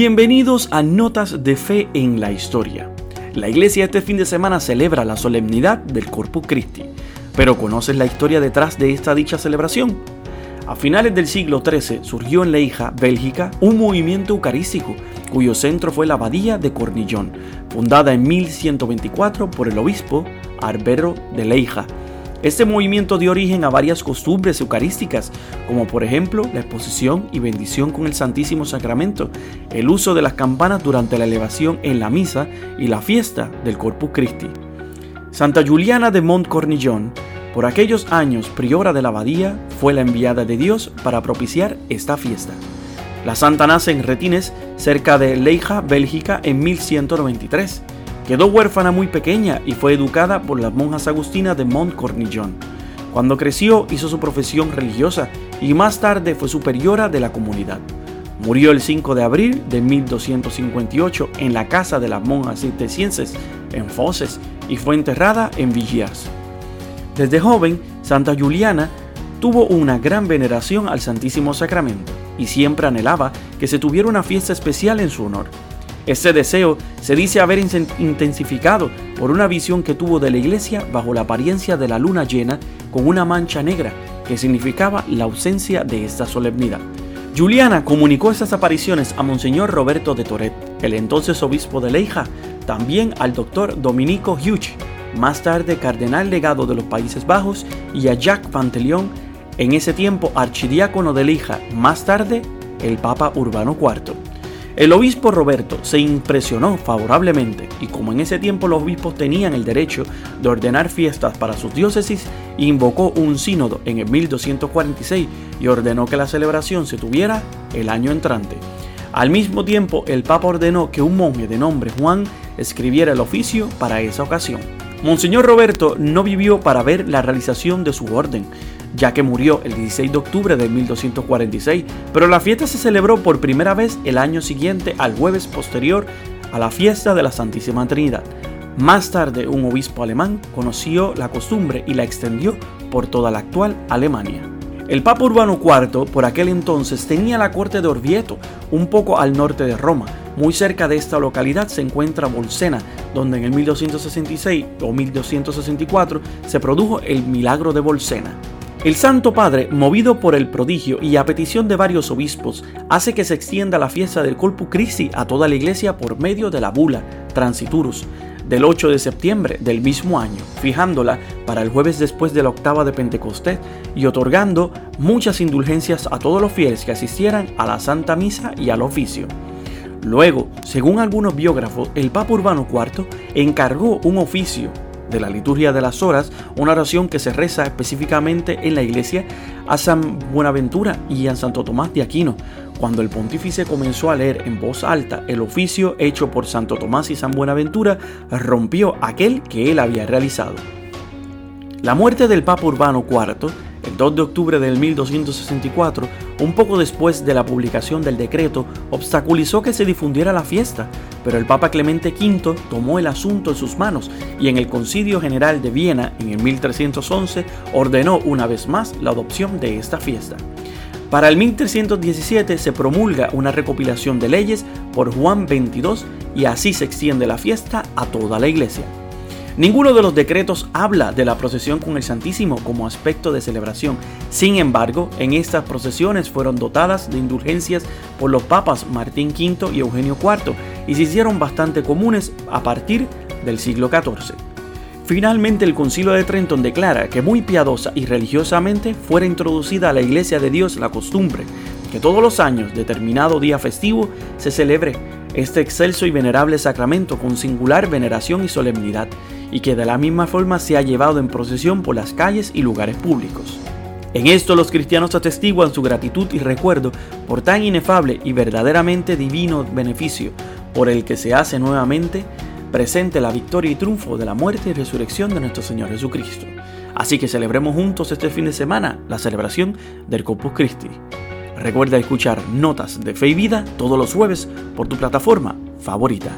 Bienvenidos a Notas de Fe en la Historia. La iglesia este fin de semana celebra la solemnidad del Corpus Christi, pero ¿conoces la historia detrás de esta dicha celebración? A finales del siglo XIII surgió en Leija, Bélgica, un movimiento eucarístico cuyo centro fue la abadía de Cornillón, fundada en 1124 por el obispo Arbero de Leija, este movimiento dio origen a varias costumbres eucarísticas, como por ejemplo la exposición y bendición con el Santísimo Sacramento, el uso de las campanas durante la elevación en la misa y la fiesta del Corpus Christi. Santa Juliana de Montcornillon, por aquellos años priora de la abadía, fue la enviada de Dios para propiciar esta fiesta. La santa nace en Retines, cerca de Leija, Bélgica, en 1193 Quedó huérfana muy pequeña y fue educada por las monjas agustinas de Montcornillon. Cuando creció hizo su profesión religiosa y más tarde fue superiora de la comunidad. Murió el 5 de abril de 1258 en la casa de las monjas cistercienses en Foses y fue enterrada en Villiers. Desde joven, Santa Juliana tuvo una gran veneración al Santísimo Sacramento y siempre anhelaba que se tuviera una fiesta especial en su honor. Ese deseo se dice haber intensificado por una visión que tuvo de la iglesia bajo la apariencia de la luna llena con una mancha negra que significaba la ausencia de esta solemnidad. Juliana comunicó estas apariciones a Monseñor Roberto de Toret, el entonces obispo de Leija, también al doctor Dominico Hughes, más tarde cardenal legado de los Países Bajos, y a Jacques Panteleon, en ese tiempo archidiácono de Leija, más tarde el Papa Urbano IV. El obispo Roberto se impresionó favorablemente y como en ese tiempo los obispos tenían el derecho de ordenar fiestas para sus diócesis, invocó un sínodo en el 1246 y ordenó que la celebración se tuviera el año entrante. Al mismo tiempo, el Papa ordenó que un monje de nombre Juan escribiera el oficio para esa ocasión. Monseñor Roberto no vivió para ver la realización de su orden, ya que murió el 16 de octubre de 1246, pero la fiesta se celebró por primera vez el año siguiente al jueves posterior a la fiesta de la Santísima Trinidad. Más tarde, un obispo alemán conoció la costumbre y la extendió por toda la actual Alemania. El Papa Urbano IV por aquel entonces tenía la corte de Orvieto, un poco al norte de Roma. Muy cerca de esta localidad se encuentra Bolsena, donde en el 1266 o 1264 se produjo el milagro de Bolsena. El Santo Padre, movido por el prodigio y a petición de varios obispos, hace que se extienda la fiesta del Corpus Christi a toda la iglesia por medio de la bula Transiturus del 8 de septiembre del mismo año, fijándola para el jueves después de la octava de Pentecostés y otorgando muchas indulgencias a todos los fieles que asistieran a la Santa Misa y al oficio. Luego, según algunos biógrafos, el Papa Urbano IV encargó un oficio de la liturgia de las horas, una oración que se reza específicamente en la iglesia a San Buenaventura y a Santo Tomás de Aquino. Cuando el pontífice comenzó a leer en voz alta el oficio hecho por Santo Tomás y San Buenaventura, rompió aquel que él había realizado. La muerte del Papa Urbano IV el 2 de octubre del 1264, un poco después de la publicación del decreto, obstaculizó que se difundiera la fiesta, pero el Papa Clemente V tomó el asunto en sus manos y en el Concilio General de Viena en el 1311 ordenó una vez más la adopción de esta fiesta. Para el 1317 se promulga una recopilación de leyes por Juan XXII y así se extiende la fiesta a toda la iglesia. Ninguno de los decretos habla de la procesión con el Santísimo como aspecto de celebración. Sin embargo, en estas procesiones fueron dotadas de indulgencias por los papas Martín V y Eugenio IV y se hicieron bastante comunes a partir del siglo XIV. Finalmente el Concilio de Trenton declara que muy piadosa y religiosamente fuera introducida a la Iglesia de Dios la costumbre que todos los años, determinado día festivo, se celebre este excelso y venerable sacramento con singular veneración y solemnidad, y que de la misma forma se ha llevado en procesión por las calles y lugares públicos. En esto los cristianos atestiguan su gratitud y recuerdo por tan inefable y verdaderamente divino beneficio por el que se hace nuevamente presente la victoria y triunfo de la muerte y resurrección de nuestro Señor Jesucristo. Así que celebremos juntos este fin de semana la celebración del Corpus Christi. Recuerda escuchar Notas de Fe y Vida todos los jueves por tu plataforma favorita.